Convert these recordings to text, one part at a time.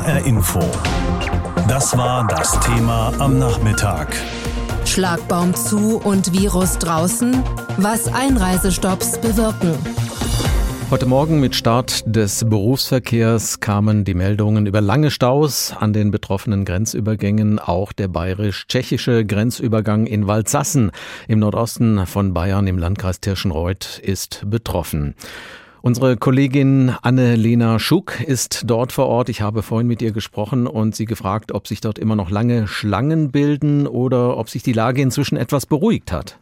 HR Info. Das war das Thema am Nachmittag. Schlagbaum zu und Virus draußen? Was Einreisestopps bewirken. Heute Morgen mit Start des Berufsverkehrs kamen die Meldungen über lange Staus an den betroffenen Grenzübergängen. Auch der bayerisch-tschechische Grenzübergang in Waldsassen im Nordosten von Bayern im Landkreis Tirschenreuth ist betroffen. Unsere Kollegin Anne-Lena Schuck ist dort vor Ort. Ich habe vorhin mit ihr gesprochen und sie gefragt, ob sich dort immer noch lange Schlangen bilden oder ob sich die Lage inzwischen etwas beruhigt hat.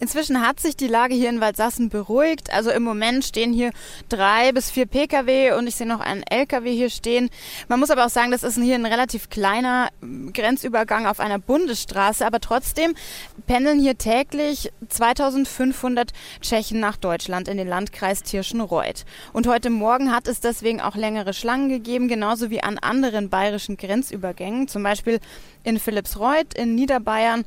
Inzwischen hat sich die Lage hier in Waldsassen beruhigt. Also im Moment stehen hier drei bis vier Pkw und ich sehe noch einen Lkw hier stehen. Man muss aber auch sagen, das ist hier ein relativ kleiner Grenzübergang auf einer Bundesstraße. Aber trotzdem pendeln hier täglich 2500 Tschechen nach Deutschland in den Landkreis Tirschenreuth. Und heute Morgen hat es deswegen auch längere Schlangen gegeben, genauso wie an anderen bayerischen Grenzübergängen. Zum Beispiel in Philippsreuth in Niederbayern.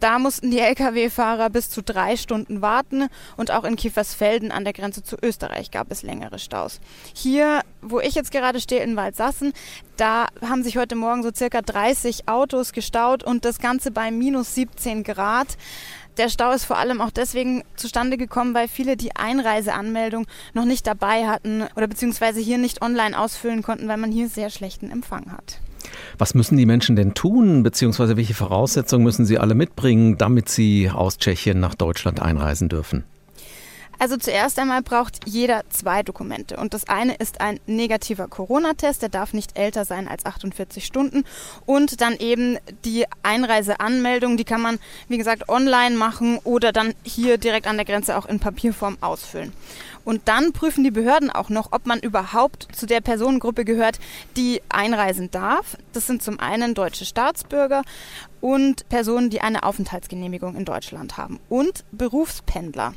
Da mussten die Lkw-Fahrer bis zu drei Stunden warten und auch in Kiefersfelden an der Grenze zu Österreich gab es längere Staus. Hier, wo ich jetzt gerade stehe, in Waldsassen, da haben sich heute Morgen so circa 30 Autos gestaut und das Ganze bei minus 17 Grad. Der Stau ist vor allem auch deswegen zustande gekommen, weil viele die Einreiseanmeldung noch nicht dabei hatten oder beziehungsweise hier nicht online ausfüllen konnten, weil man hier sehr schlechten Empfang hat. Was müssen die Menschen denn tun, beziehungsweise welche Voraussetzungen müssen sie alle mitbringen, damit sie aus Tschechien nach Deutschland einreisen dürfen? Also zuerst einmal braucht jeder zwei Dokumente. Und das eine ist ein negativer Corona-Test, der darf nicht älter sein als 48 Stunden. Und dann eben die Einreiseanmeldung, die kann man, wie gesagt, online machen oder dann hier direkt an der Grenze auch in Papierform ausfüllen. Und dann prüfen die Behörden auch noch, ob man überhaupt zu der Personengruppe gehört, die einreisen darf. Das sind zum einen deutsche Staatsbürger und Personen, die eine Aufenthaltsgenehmigung in Deutschland haben und Berufspendler.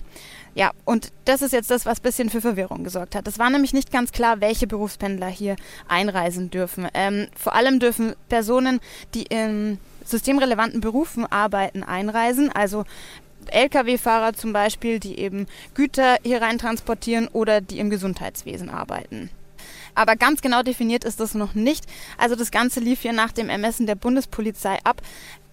Ja, und das ist jetzt das, was ein bisschen für Verwirrung gesorgt hat. Es war nämlich nicht ganz klar, welche Berufspendler hier einreisen dürfen. Ähm, vor allem dürfen Personen, die in systemrelevanten Berufen arbeiten, einreisen, also Lkw-Fahrer zum Beispiel, die eben Güter hier rein transportieren oder die im Gesundheitswesen arbeiten. Aber ganz genau definiert ist das noch nicht. Also das Ganze lief hier nach dem Ermessen der Bundespolizei ab.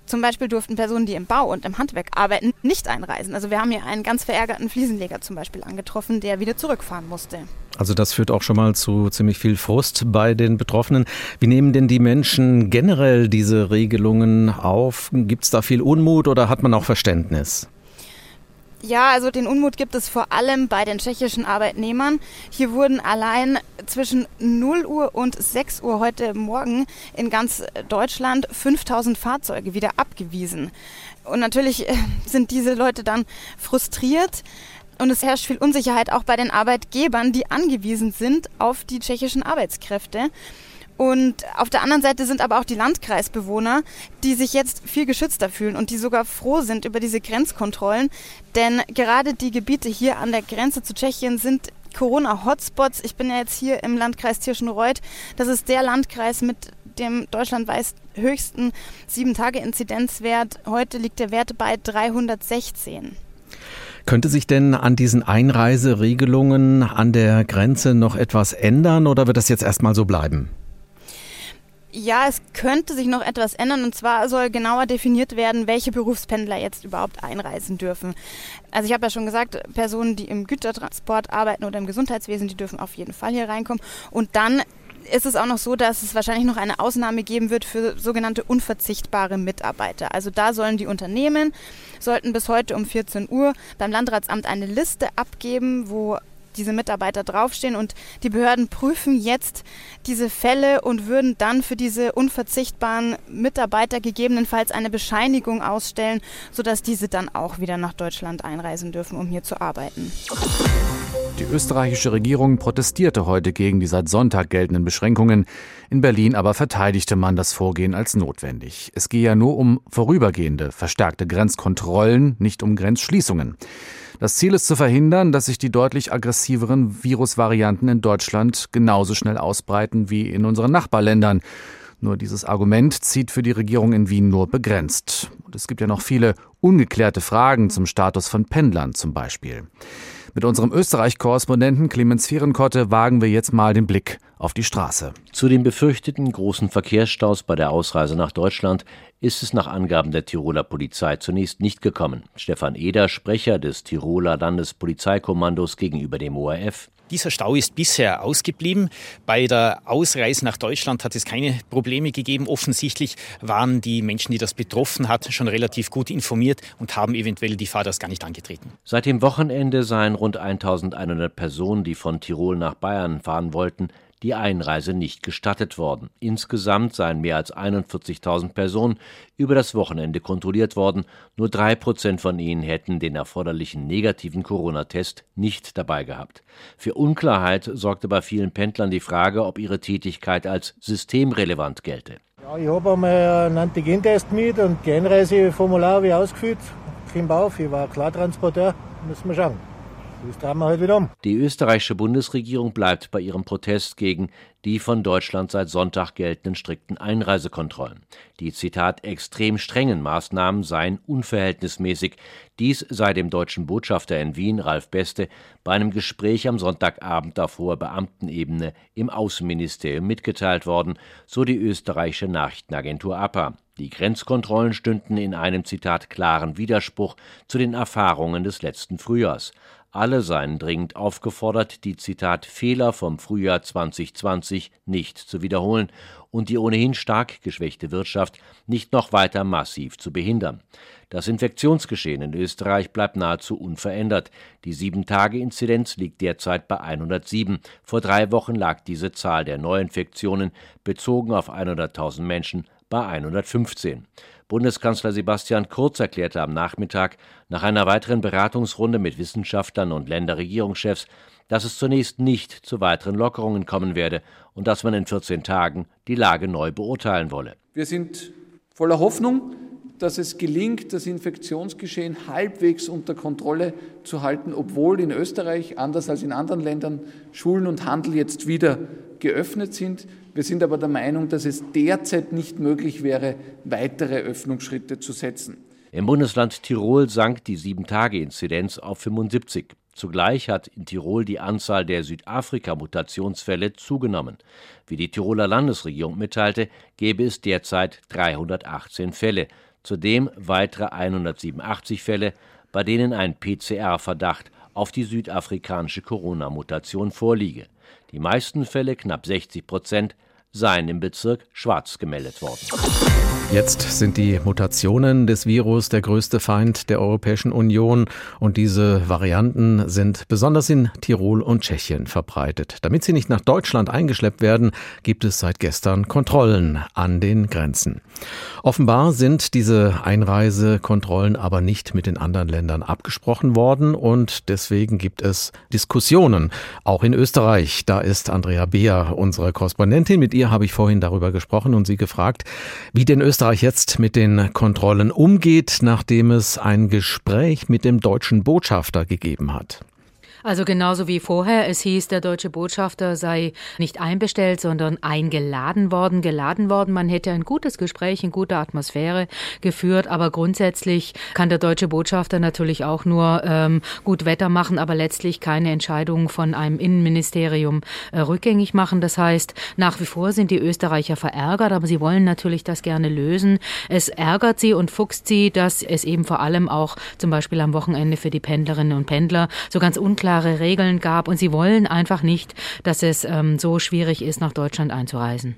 Zum Beispiel durften Personen, die im Bau und im Handwerk arbeiten, nicht einreisen. Also wir haben hier einen ganz verärgerten Fliesenleger zum Beispiel angetroffen, der wieder zurückfahren musste. Also das führt auch schon mal zu ziemlich viel Frust bei den Betroffenen. Wie nehmen denn die Menschen generell diese Regelungen auf? Gibt es da viel Unmut oder hat man auch Verständnis? Ja, also den Unmut gibt es vor allem bei den tschechischen Arbeitnehmern. Hier wurden allein zwischen 0 Uhr und 6 Uhr heute Morgen in ganz Deutschland 5000 Fahrzeuge wieder abgewiesen. Und natürlich äh, sind diese Leute dann frustriert. Und es herrscht viel Unsicherheit auch bei den Arbeitgebern, die angewiesen sind auf die tschechischen Arbeitskräfte. Und auf der anderen Seite sind aber auch die Landkreisbewohner, die sich jetzt viel geschützter fühlen und die sogar froh sind über diese Grenzkontrollen. Denn gerade die Gebiete hier an der Grenze zu Tschechien sind Corona-Hotspots. Ich bin ja jetzt hier im Landkreis Tirschenreuth. Das ist der Landkreis mit dem deutschlandweit höchsten 7-Tage-Inzidenzwert. Heute liegt der Wert bei 316. Könnte sich denn an diesen Einreiseregelungen an der Grenze noch etwas ändern oder wird das jetzt erstmal so bleiben? Ja, es könnte sich noch etwas ändern und zwar soll genauer definiert werden, welche Berufspendler jetzt überhaupt einreisen dürfen. Also ich habe ja schon gesagt, Personen, die im Gütertransport arbeiten oder im Gesundheitswesen, die dürfen auf jeden Fall hier reinkommen. Und dann ist es auch noch so, dass es wahrscheinlich noch eine Ausnahme geben wird für sogenannte unverzichtbare Mitarbeiter. Also da sollen die Unternehmen, sollten bis heute um 14 Uhr beim Landratsamt eine Liste abgeben, wo diese Mitarbeiter draufstehen und die Behörden prüfen jetzt diese Fälle und würden dann für diese unverzichtbaren Mitarbeiter gegebenenfalls eine Bescheinigung ausstellen, sodass diese dann auch wieder nach Deutschland einreisen dürfen, um hier zu arbeiten. Die österreichische Regierung protestierte heute gegen die seit Sonntag geltenden Beschränkungen. In Berlin aber verteidigte man das Vorgehen als notwendig. Es gehe ja nur um vorübergehende, verstärkte Grenzkontrollen, nicht um Grenzschließungen. Das Ziel ist zu verhindern, dass sich die deutlich aggressiveren Virusvarianten in Deutschland genauso schnell ausbreiten wie in unseren Nachbarländern. Nur dieses Argument zieht für die Regierung in Wien nur begrenzt. Und es gibt ja noch viele ungeklärte Fragen zum Status von Pendlern zum Beispiel. Mit unserem Österreich-Korrespondenten Clemens Vierenkotte wagen wir jetzt mal den Blick auf die Straße. Zu den befürchteten großen Verkehrsstaus bei der Ausreise nach Deutschland ist es nach Angaben der Tiroler Polizei zunächst nicht gekommen. Stefan Eder, Sprecher des Tiroler Landespolizeikommandos gegenüber dem ORF. Dieser Stau ist bisher ausgeblieben. Bei der Ausreise nach Deutschland hat es keine Probleme gegeben. Offensichtlich waren die Menschen, die das betroffen hat, schon relativ gut informiert und haben eventuell die Fahrt gar nicht angetreten. Seit dem Wochenende seien rund 1100 Personen, die von Tirol nach Bayern fahren wollten, die Einreise nicht gestattet worden. Insgesamt seien mehr als 41.000 Personen über das Wochenende kontrolliert worden. Nur drei Prozent von ihnen hätten den erforderlichen negativen Corona-Test nicht dabei gehabt. Für Unklarheit sorgte bei vielen Pendlern die Frage, ob ihre Tätigkeit als systemrelevant gelte. Ja, ich habe einmal einen Antigentest mit und die Einreiseformular habe ich ausgefüllt. Kim auf, ich war Klartransporteur. Müssen wir schauen. Das drehen wir halt wieder um. Die österreichische Bundesregierung bleibt bei ihrem Protest gegen die von Deutschland seit Sonntag geltenden strikten Einreisekontrollen. Die Zitat extrem strengen Maßnahmen seien unverhältnismäßig. Dies sei dem deutschen Botschafter in Wien, Ralf Beste, bei einem Gespräch am Sonntagabend auf hoher Beamtenebene im Außenministerium mitgeteilt worden, so die österreichische Nachrichtenagentur APA. Die Grenzkontrollen stünden in einem Zitat klaren Widerspruch zu den Erfahrungen des letzten Frühjahrs. Alle seien dringend aufgefordert, die Zitat Fehler vom Frühjahr 2020 nicht zu wiederholen und die ohnehin stark geschwächte Wirtschaft nicht noch weiter massiv zu behindern. Das Infektionsgeschehen in Österreich bleibt nahezu unverändert. Die 7-Tage-Inzidenz liegt derzeit bei 107. Vor drei Wochen lag diese Zahl der Neuinfektionen bezogen auf 100.000 Menschen bei 115. Bundeskanzler Sebastian Kurz erklärte am Nachmittag nach einer weiteren Beratungsrunde mit Wissenschaftlern und Länderregierungschefs, dass es zunächst nicht zu weiteren Lockerungen kommen werde und dass man in 14 Tagen die Lage neu beurteilen wolle. Wir sind voller Hoffnung, dass es gelingt, das Infektionsgeschehen halbwegs unter Kontrolle zu halten, obwohl in Österreich, anders als in anderen Ländern, Schulen und Handel jetzt wieder geöffnet sind. Wir sind aber der Meinung, dass es derzeit nicht möglich wäre, weitere Öffnungsschritte zu setzen. Im Bundesland Tirol sank die 7-Tage-Inzidenz auf 75. Zugleich hat in Tirol die Anzahl der Südafrika-Mutationsfälle zugenommen. Wie die Tiroler Landesregierung mitteilte, gäbe es derzeit 318 Fälle, zudem weitere 187 Fälle, bei denen ein PCR-Verdacht auf die südafrikanische Corona-Mutation vorliege. Die meisten Fälle, knapp 60 Prozent, seien im Bezirk Schwarz gemeldet worden. Jetzt sind die Mutationen des Virus der größte Feind der Europäischen Union und diese Varianten sind besonders in Tirol und Tschechien verbreitet. Damit sie nicht nach Deutschland eingeschleppt werden, gibt es seit gestern Kontrollen an den Grenzen. Offenbar sind diese Einreisekontrollen aber nicht mit den anderen Ländern abgesprochen worden und deswegen gibt es Diskussionen, auch in Österreich. Da ist Andrea Beer, unsere Korrespondentin. Mit ihr habe ich vorhin darüber gesprochen und sie gefragt, wie denn Österreich jetzt mit den Kontrollen umgeht, nachdem es ein Gespräch mit dem deutschen Botschafter gegeben hat. Also genauso wie vorher. Es hieß, der deutsche Botschafter sei nicht einbestellt, sondern eingeladen worden, geladen worden. Man hätte ein gutes Gespräch in guter Atmosphäre geführt, aber grundsätzlich kann der deutsche Botschafter natürlich auch nur ähm, gut Wetter machen, aber letztlich keine Entscheidung von einem Innenministerium äh, rückgängig machen. Das heißt, nach wie vor sind die Österreicher verärgert, aber sie wollen natürlich das gerne lösen. Es ärgert sie und fuchst sie, dass es eben vor allem auch zum Beispiel am Wochenende für die Pendlerinnen und Pendler so ganz unklar klare Regeln gab und sie wollen einfach nicht, dass es ähm, so schwierig ist, nach Deutschland einzureisen.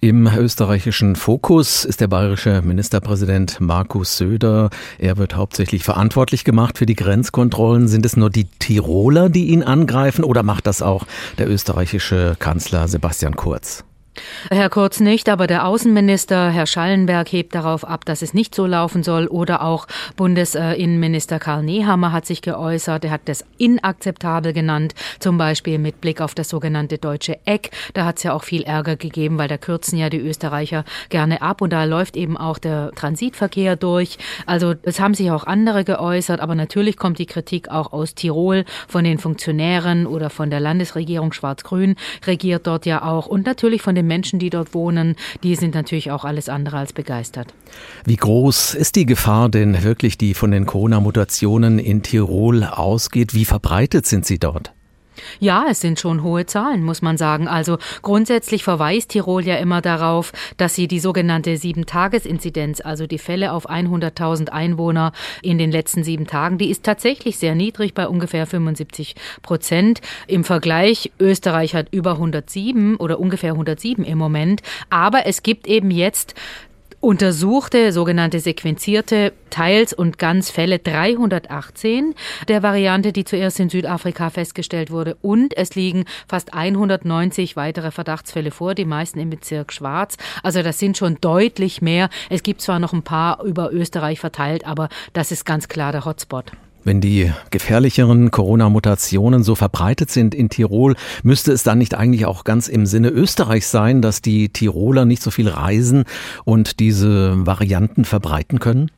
Im österreichischen Fokus ist der bayerische Ministerpräsident Markus Söder. Er wird hauptsächlich verantwortlich gemacht für die Grenzkontrollen. Sind es nur die Tiroler, die ihn angreifen oder macht das auch der österreichische Kanzler Sebastian Kurz? Herr Kurz nicht, aber der Außenminister, Herr Schallenberg, hebt darauf ab, dass es nicht so laufen soll. Oder auch Bundesinnenminister Karl Nehammer hat sich geäußert. Er hat das inakzeptabel genannt, zum Beispiel mit Blick auf das sogenannte deutsche Eck. Da hat es ja auch viel Ärger gegeben, weil da kürzen ja die Österreicher gerne ab und da läuft eben auch der Transitverkehr durch. Also es haben sich auch andere geäußert, aber natürlich kommt die Kritik auch aus Tirol von den Funktionären oder von der Landesregierung Schwarz-Grün regiert dort ja auch und natürlich von den Menschen, die dort wohnen, die sind natürlich auch alles andere als begeistert. Wie groß ist die Gefahr denn wirklich, die von den Corona-Mutationen in Tirol ausgeht? Wie verbreitet sind sie dort? Ja, es sind schon hohe Zahlen, muss man sagen. Also grundsätzlich verweist Tirol ja immer darauf, dass sie die sogenannte Sieben-Tages-Inzidenz, also die Fälle auf 100.000 Einwohner in den letzten sieben Tagen, die ist tatsächlich sehr niedrig bei ungefähr 75 Prozent. Im Vergleich, Österreich hat über 107 oder ungefähr 107 im Moment. Aber es gibt eben jetzt untersuchte, sogenannte sequenzierte Teils- und Ganzfälle 318 der Variante, die zuerst in Südafrika festgestellt wurde. Und es liegen fast 190 weitere Verdachtsfälle vor, die meisten im Bezirk Schwarz. Also das sind schon deutlich mehr. Es gibt zwar noch ein paar über Österreich verteilt, aber das ist ganz klar der Hotspot. Wenn die gefährlicheren Corona-Mutationen so verbreitet sind in Tirol, müsste es dann nicht eigentlich auch ganz im Sinne Österreichs sein, dass die Tiroler nicht so viel reisen und diese Varianten verbreiten können?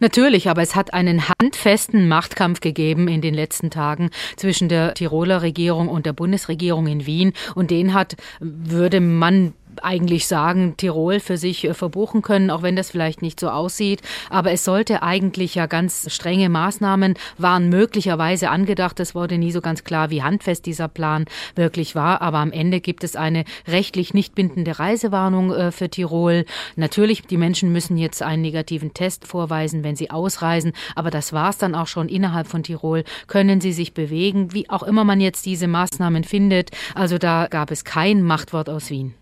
Natürlich, aber es hat einen handfesten Machtkampf gegeben in den letzten Tagen zwischen der Tiroler Regierung und der Bundesregierung in Wien und den hat, würde man eigentlich sagen, Tirol für sich äh, verbuchen können, auch wenn das vielleicht nicht so aussieht. Aber es sollte eigentlich ja ganz strenge Maßnahmen waren möglicherweise angedacht. Es wurde nie so ganz klar, wie handfest dieser Plan wirklich war. Aber am Ende gibt es eine rechtlich nicht bindende Reisewarnung äh, für Tirol. Natürlich, die Menschen müssen jetzt einen negativen Test vorweisen, wenn sie ausreisen. Aber das war es dann auch schon innerhalb von Tirol. Können sie sich bewegen, wie auch immer man jetzt diese Maßnahmen findet. Also da gab es kein Machtwort aus Wien.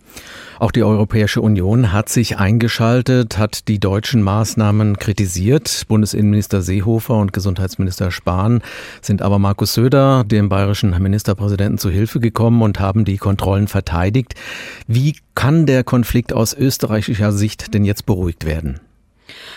Auch die Europäische Union hat sich eingeschaltet, hat die deutschen Maßnahmen kritisiert. Bundesinnenminister Seehofer und Gesundheitsminister Spahn sind aber Markus Söder, dem bayerischen Ministerpräsidenten, zu Hilfe gekommen und haben die Kontrollen verteidigt. Wie kann der Konflikt aus österreichischer Sicht denn jetzt beruhigt werden?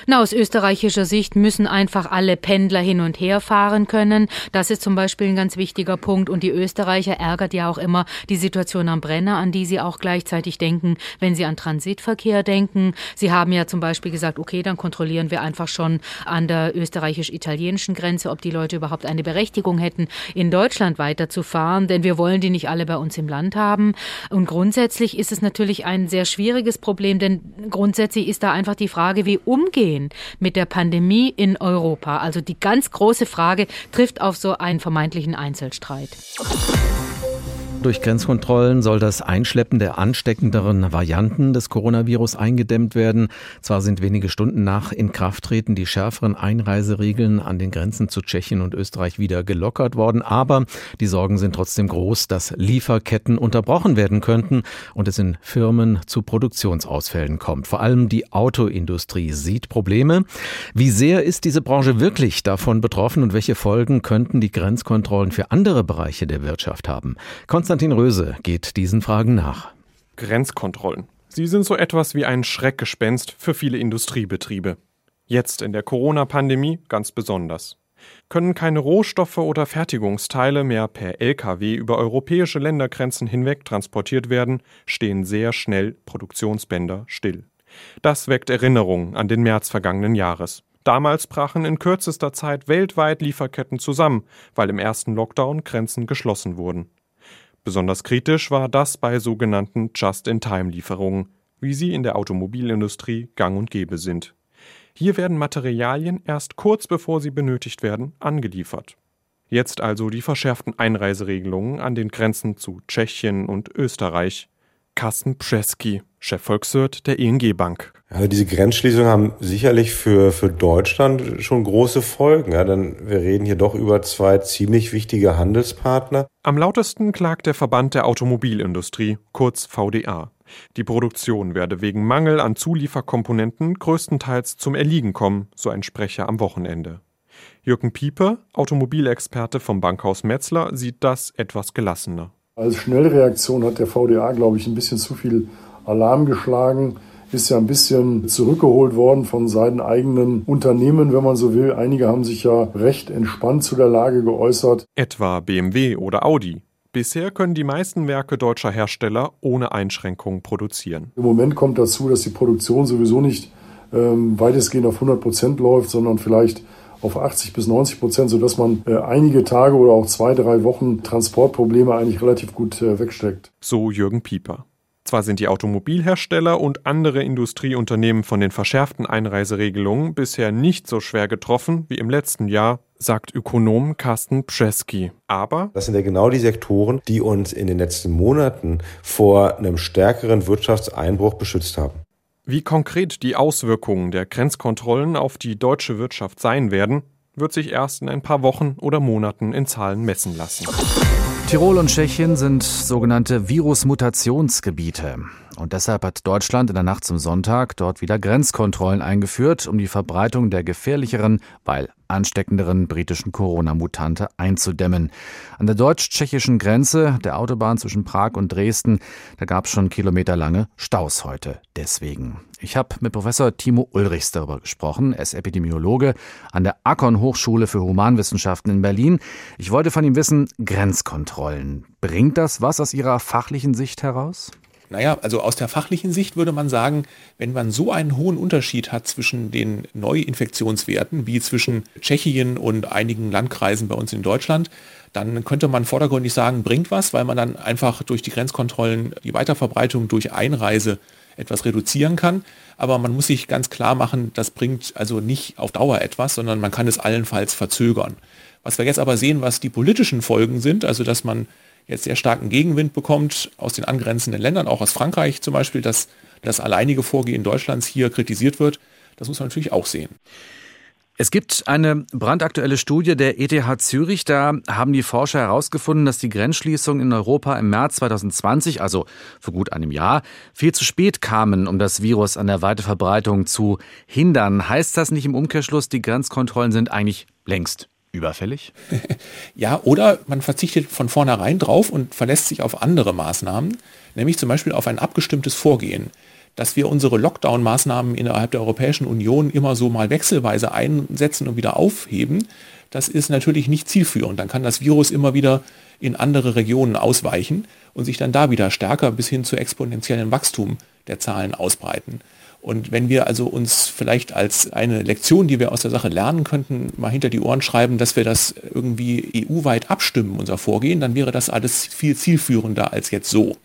Na, aus österreichischer Sicht müssen einfach alle Pendler hin und her fahren können. Das ist zum Beispiel ein ganz wichtiger Punkt. Und die Österreicher ärgert ja auch immer die Situation am Brenner, an die sie auch gleichzeitig denken, wenn sie an Transitverkehr denken. Sie haben ja zum Beispiel gesagt, okay, dann kontrollieren wir einfach schon an der österreichisch-italienischen Grenze, ob die Leute überhaupt eine Berechtigung hätten, in Deutschland weiterzufahren, denn wir wollen die nicht alle bei uns im Land haben. Und grundsätzlich ist es natürlich ein sehr schwieriges Problem, denn grundsätzlich ist da einfach die Frage, wie umgehen umgehen mit der Pandemie in Europa? Also die ganz große Frage trifft auf so einen vermeintlichen Einzelstreit. Durch Grenzkontrollen soll das Einschleppen der ansteckenderen Varianten des Coronavirus eingedämmt werden. Zwar sind wenige Stunden nach Inkrafttreten die schärferen Einreiseregeln an den Grenzen zu Tschechien und Österreich wieder gelockert worden, aber die Sorgen sind trotzdem groß, dass Lieferketten unterbrochen werden könnten und es in Firmen zu Produktionsausfällen kommt. Vor allem die Autoindustrie sieht Probleme. Wie sehr ist diese Branche wirklich davon betroffen und welche Folgen könnten die Grenzkontrollen für andere Bereiche der Wirtschaft haben? Konstantin Röse geht diesen Fragen nach. Grenzkontrollen. Sie sind so etwas wie ein Schreckgespenst für viele Industriebetriebe. Jetzt in der Corona-Pandemie ganz besonders. Können keine Rohstoffe oder Fertigungsteile mehr per Lkw über europäische Ländergrenzen hinweg transportiert werden, stehen sehr schnell Produktionsbänder still. Das weckt Erinnerungen an den März vergangenen Jahres. Damals brachen in kürzester Zeit weltweit Lieferketten zusammen, weil im ersten Lockdown Grenzen geschlossen wurden. Besonders kritisch war das bei sogenannten Just-in-Time-Lieferungen, wie sie in der Automobilindustrie gang und gäbe sind. Hier werden Materialien erst kurz bevor sie benötigt werden angeliefert. Jetzt also die verschärften Einreiseregelungen an den Grenzen zu Tschechien und Österreich. Carsten Przeski, Chefvolkswirt der ING Bank. Also diese Grenzschließungen haben sicherlich für, für Deutschland schon große Folgen. Ja, denn wir reden hier doch über zwei ziemlich wichtige Handelspartner. Am lautesten klagt der Verband der Automobilindustrie, kurz VDA. Die Produktion werde wegen Mangel an Zulieferkomponenten größtenteils zum Erliegen kommen, so ein Sprecher am Wochenende. Jürgen Pieper, Automobilexperte vom Bankhaus Metzler, sieht das etwas gelassener. Als Schnellreaktion hat der VDA, glaube ich, ein bisschen zu viel Alarm geschlagen. Ist ja ein bisschen zurückgeholt worden von seinen eigenen Unternehmen, wenn man so will. Einige haben sich ja recht entspannt zu der Lage geäußert. Etwa BMW oder Audi. Bisher können die meisten Werke deutscher Hersteller ohne Einschränkungen produzieren. Im Moment kommt dazu, dass die Produktion sowieso nicht ähm, weitestgehend auf 100 Prozent läuft, sondern vielleicht auf 80 bis 90 Prozent, sodass man äh, einige Tage oder auch zwei, drei Wochen Transportprobleme eigentlich relativ gut äh, wegsteckt. So Jürgen Pieper. Zwar sind die Automobilhersteller und andere Industrieunternehmen von den verschärften Einreiseregelungen bisher nicht so schwer getroffen wie im letzten Jahr, sagt Ökonom Carsten Pschesky. Aber das sind ja genau die Sektoren, die uns in den letzten Monaten vor einem stärkeren Wirtschaftseinbruch beschützt haben. Wie konkret die Auswirkungen der Grenzkontrollen auf die deutsche Wirtschaft sein werden, wird sich erst in ein paar Wochen oder Monaten in Zahlen messen lassen. Tirol und Tschechien sind sogenannte Virusmutationsgebiete. Und deshalb hat Deutschland in der Nacht zum Sonntag dort wieder Grenzkontrollen eingeführt, um die Verbreitung der gefährlicheren, weil ansteckenderen britischen Corona-Mutante einzudämmen. An der deutsch-tschechischen Grenze der Autobahn zwischen Prag und Dresden, da gab es schon kilometerlange Staus heute. Deswegen. Ich habe mit Professor Timo Ulrichs darüber gesprochen. Er ist Epidemiologe an der Akon Hochschule für Humanwissenschaften in Berlin. Ich wollte von ihm wissen, Grenzkontrollen. Bringt das was aus Ihrer fachlichen Sicht heraus? Naja, also aus der fachlichen Sicht würde man sagen, wenn man so einen hohen Unterschied hat zwischen den Neuinfektionswerten wie zwischen Tschechien und einigen Landkreisen bei uns in Deutschland, dann könnte man vordergründig sagen, bringt was, weil man dann einfach durch die Grenzkontrollen die Weiterverbreitung durch Einreise etwas reduzieren kann. Aber man muss sich ganz klar machen, das bringt also nicht auf Dauer etwas, sondern man kann es allenfalls verzögern. Was wir jetzt aber sehen, was die politischen Folgen sind, also dass man jetzt sehr starken Gegenwind bekommt aus den angrenzenden Ländern, auch aus Frankreich zum Beispiel, dass das alleinige Vorgehen Deutschlands hier kritisiert wird. Das muss man natürlich auch sehen. Es gibt eine brandaktuelle Studie der ETH Zürich. Da haben die Forscher herausgefunden, dass die Grenzschließungen in Europa im März 2020, also vor gut einem Jahr, viel zu spät kamen, um das Virus an der Weiterverbreitung zu hindern. Heißt das nicht im Umkehrschluss, die Grenzkontrollen sind eigentlich längst überfällig? ja, oder man verzichtet von vornherein drauf und verlässt sich auf andere Maßnahmen, nämlich zum Beispiel auf ein abgestimmtes Vorgehen. Dass wir unsere Lockdown-Maßnahmen innerhalb der Europäischen Union immer so mal wechselweise einsetzen und wieder aufheben, das ist natürlich nicht zielführend. Dann kann das Virus immer wieder in andere Regionen ausweichen und sich dann da wieder stärker bis hin zu exponentiellen Wachstum der Zahlen ausbreiten. Und wenn wir also uns vielleicht als eine Lektion, die wir aus der Sache lernen könnten, mal hinter die Ohren schreiben, dass wir das irgendwie EU-weit abstimmen, unser Vorgehen, dann wäre das alles viel zielführender als jetzt so.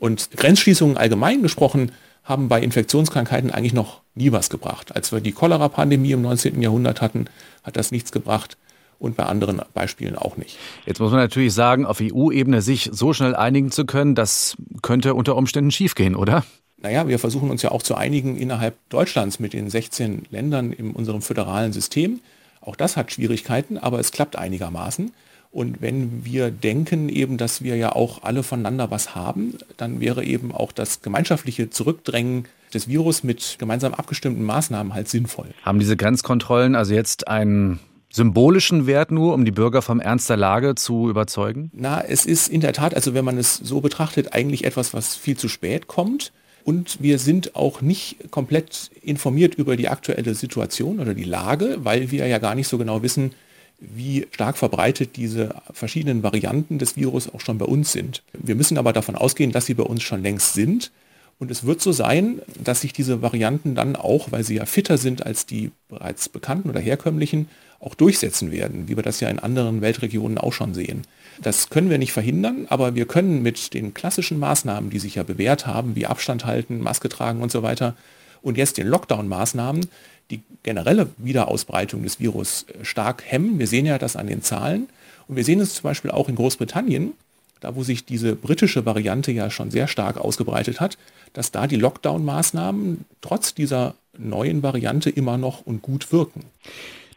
Und Grenzschließungen allgemein gesprochen haben bei Infektionskrankheiten eigentlich noch nie was gebracht. Als wir die Cholera-Pandemie im 19. Jahrhundert hatten, hat das nichts gebracht und bei anderen Beispielen auch nicht. Jetzt muss man natürlich sagen, auf EU-Ebene sich so schnell einigen zu können, das könnte unter Umständen schiefgehen, oder? Naja, wir versuchen uns ja auch zu einigen innerhalb Deutschlands mit den 16 Ländern in unserem föderalen System. Auch das hat Schwierigkeiten, aber es klappt einigermaßen. Und wenn wir denken eben, dass wir ja auch alle voneinander was haben, dann wäre eben auch das gemeinschaftliche Zurückdrängen des Virus mit gemeinsam abgestimmten Maßnahmen halt sinnvoll. Haben diese Grenzkontrollen also jetzt einen symbolischen Wert nur, um die Bürger vom Ernst der Lage zu überzeugen? Na, es ist in der Tat, also wenn man es so betrachtet, eigentlich etwas, was viel zu spät kommt. Und wir sind auch nicht komplett informiert über die aktuelle Situation oder die Lage, weil wir ja gar nicht so genau wissen, wie stark verbreitet diese verschiedenen Varianten des Virus auch schon bei uns sind. Wir müssen aber davon ausgehen, dass sie bei uns schon längst sind. Und es wird so sein, dass sich diese Varianten dann auch, weil sie ja fitter sind als die bereits bekannten oder herkömmlichen, auch durchsetzen werden, wie wir das ja in anderen Weltregionen auch schon sehen. Das können wir nicht verhindern, aber wir können mit den klassischen Maßnahmen, die sich ja bewährt haben, wie Abstand halten, Maske tragen und so weiter, und jetzt den Lockdown-Maßnahmen, die generelle Wiederausbreitung des Virus äh, stark hemmen. Wir sehen ja das an den Zahlen. Und wir sehen es zum Beispiel auch in Großbritannien, da wo sich diese britische Variante ja schon sehr stark ausgebreitet hat, dass da die Lockdown-Maßnahmen trotz dieser neuen Variante immer noch und gut wirken.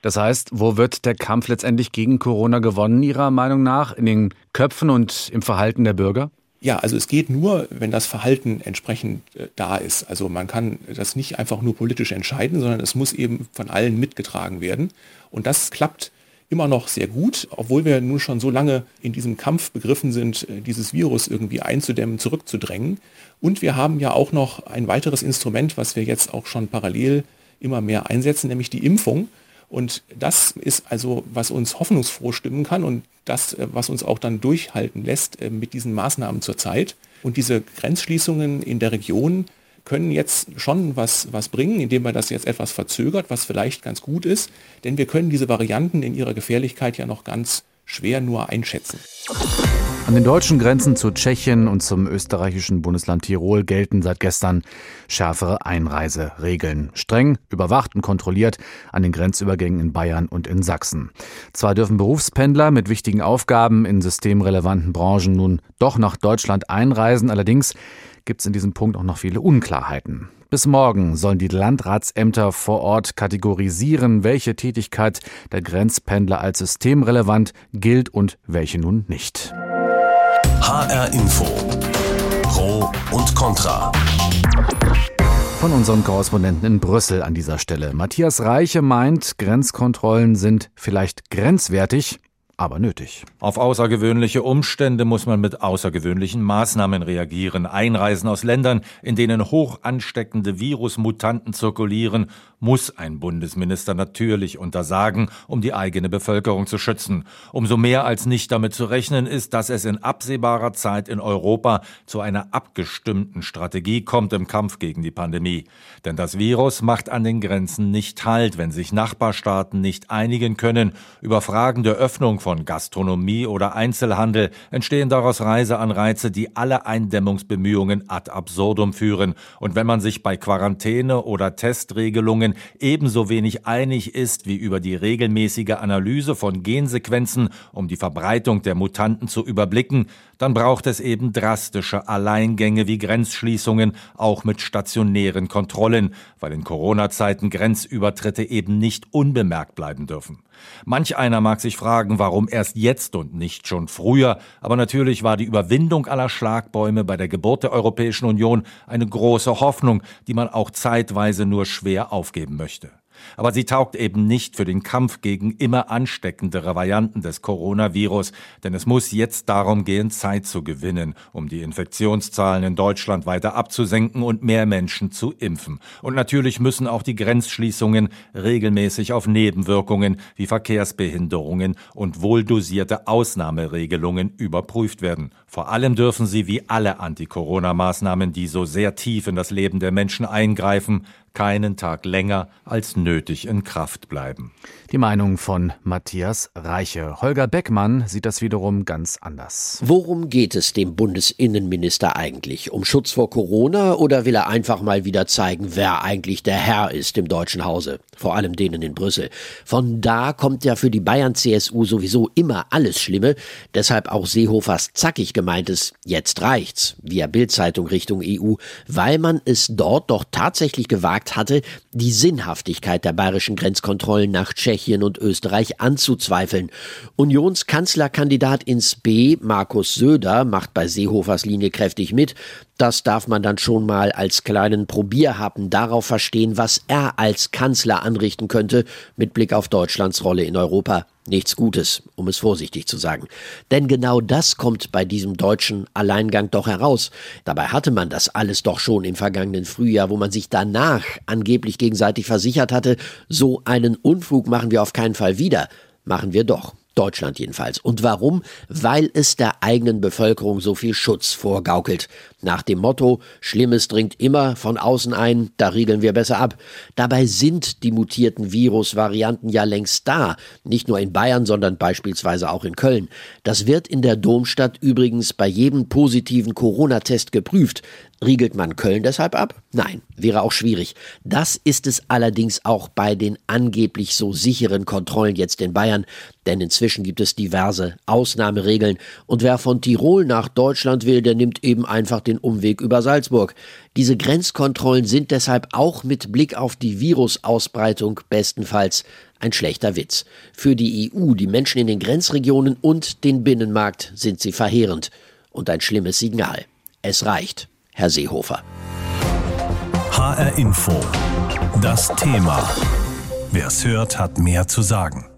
Das heißt, wo wird der Kampf letztendlich gegen Corona gewonnen, Ihrer Meinung nach? In den Köpfen und im Verhalten der Bürger? Ja, also es geht nur, wenn das Verhalten entsprechend äh, da ist. Also man kann das nicht einfach nur politisch entscheiden, sondern es muss eben von allen mitgetragen werden. Und das klappt immer noch sehr gut, obwohl wir nun schon so lange in diesem Kampf begriffen sind, äh, dieses Virus irgendwie einzudämmen, zurückzudrängen. Und wir haben ja auch noch ein weiteres Instrument, was wir jetzt auch schon parallel immer mehr einsetzen, nämlich die Impfung. Und das ist also, was uns hoffnungsfroh stimmen kann und das, äh, was uns auch dann durchhalten lässt äh, mit diesen Maßnahmen zurzeit. Und diese Grenzschließungen in der Region können jetzt schon was, was bringen, indem man das jetzt etwas verzögert, was vielleicht ganz gut ist, denn wir können diese Varianten in ihrer Gefährlichkeit ja noch ganz schwer nur einschätzen. An den deutschen Grenzen zu Tschechien und zum österreichischen Bundesland Tirol gelten seit gestern schärfere Einreiseregeln. Streng überwacht und kontrolliert an den Grenzübergängen in Bayern und in Sachsen. Zwar dürfen Berufspendler mit wichtigen Aufgaben in systemrelevanten Branchen nun doch nach Deutschland einreisen, allerdings gibt es in diesem Punkt auch noch viele Unklarheiten. Bis morgen sollen die Landratsämter vor Ort kategorisieren, welche Tätigkeit der Grenzpendler als systemrelevant gilt und welche nun nicht. HR Info. Pro und Contra. Von unseren Korrespondenten in Brüssel an dieser Stelle. Matthias Reiche meint, Grenzkontrollen sind vielleicht grenzwertig, aber nötig. Auf außergewöhnliche Umstände muss man mit außergewöhnlichen Maßnahmen reagieren. Einreisen aus Ländern, in denen hoch ansteckende Virusmutanten zirkulieren, muss ein Bundesminister natürlich untersagen, um die eigene Bevölkerung zu schützen. Umso mehr als nicht damit zu rechnen ist, dass es in absehbarer Zeit in Europa zu einer abgestimmten Strategie kommt im Kampf gegen die Pandemie. Denn das Virus macht an den Grenzen nicht Halt, wenn sich Nachbarstaaten nicht einigen können über Fragen der Öffnung von von Gastronomie oder Einzelhandel entstehen daraus Reiseanreize, die alle Eindämmungsbemühungen ad absurdum führen. Und wenn man sich bei Quarantäne oder Testregelungen ebenso wenig einig ist wie über die regelmäßige Analyse von Gensequenzen, um die Verbreitung der Mutanten zu überblicken, dann braucht es eben drastische Alleingänge wie Grenzschließungen, auch mit stationären Kontrollen, weil in Corona-Zeiten Grenzübertritte eben nicht unbemerkt bleiben dürfen. Manch einer mag sich fragen, warum erst jetzt und nicht schon früher, aber natürlich war die Überwindung aller Schlagbäume bei der Geburt der Europäischen Union eine große Hoffnung, die man auch zeitweise nur schwer aufgeben möchte. Aber sie taugt eben nicht für den Kampf gegen immer ansteckendere Varianten des Coronavirus, denn es muss jetzt darum gehen, Zeit zu gewinnen, um die Infektionszahlen in Deutschland weiter abzusenken und mehr Menschen zu impfen. Und natürlich müssen auch die Grenzschließungen regelmäßig auf Nebenwirkungen wie Verkehrsbehinderungen und wohldosierte Ausnahmeregelungen überprüft werden. Vor allem dürfen sie wie alle Anti-Corona-Maßnahmen, die so sehr tief in das Leben der Menschen eingreifen, keinen Tag länger als nötig in Kraft bleiben. Die Meinung von Matthias Reiche. Holger Beckmann sieht das wiederum ganz anders. Worum geht es dem Bundesinnenminister eigentlich? Um Schutz vor Corona oder will er einfach mal wieder zeigen, wer eigentlich der Herr ist im deutschen Hause? Vor allem denen in Brüssel. Von da kommt ja für die Bayern-CSU sowieso immer alles Schlimme. Deshalb auch Seehofers zackig gemeintes Jetzt reicht's via Bildzeitung Richtung EU, weil man es dort doch tatsächlich gewagt gesagt hatte, die Sinnhaftigkeit der bayerischen Grenzkontrollen nach Tschechien und Österreich anzuzweifeln. Unionskanzlerkandidat ins B, Markus Söder, macht bei Seehofers Linie kräftig mit. Das darf man dann schon mal als kleinen Probierhappen darauf verstehen, was er als Kanzler anrichten könnte mit Blick auf Deutschlands Rolle in Europa. Nichts Gutes, um es vorsichtig zu sagen. Denn genau das kommt bei diesem deutschen Alleingang doch heraus. Dabei hatte man das alles doch schon im vergangenen Frühjahr, wo man sich danach angeblich gegenseitig versichert hatte, so einen Unfug machen wir auf keinen Fall wieder. Machen wir doch. Deutschland jedenfalls. Und warum? Weil es der eigenen Bevölkerung so viel Schutz vorgaukelt. Nach dem Motto, Schlimmes dringt immer von außen ein, da riegeln wir besser ab. Dabei sind die mutierten Virusvarianten ja längst da. Nicht nur in Bayern, sondern beispielsweise auch in Köln. Das wird in der Domstadt übrigens bei jedem positiven Corona-Test geprüft. Riegelt man Köln deshalb ab? Nein, wäre auch schwierig. Das ist es allerdings auch bei den angeblich so sicheren Kontrollen jetzt in Bayern, denn inzwischen gibt es diverse Ausnahmeregeln und wer von Tirol nach Deutschland will, der nimmt eben einfach den Umweg über Salzburg. Diese Grenzkontrollen sind deshalb auch mit Blick auf die Virusausbreitung bestenfalls ein schlechter Witz. Für die EU, die Menschen in den Grenzregionen und den Binnenmarkt sind sie verheerend und ein schlimmes Signal. Es reicht. Herr Seehofer. HR Info. Das Thema. Wer es hört, hat mehr zu sagen.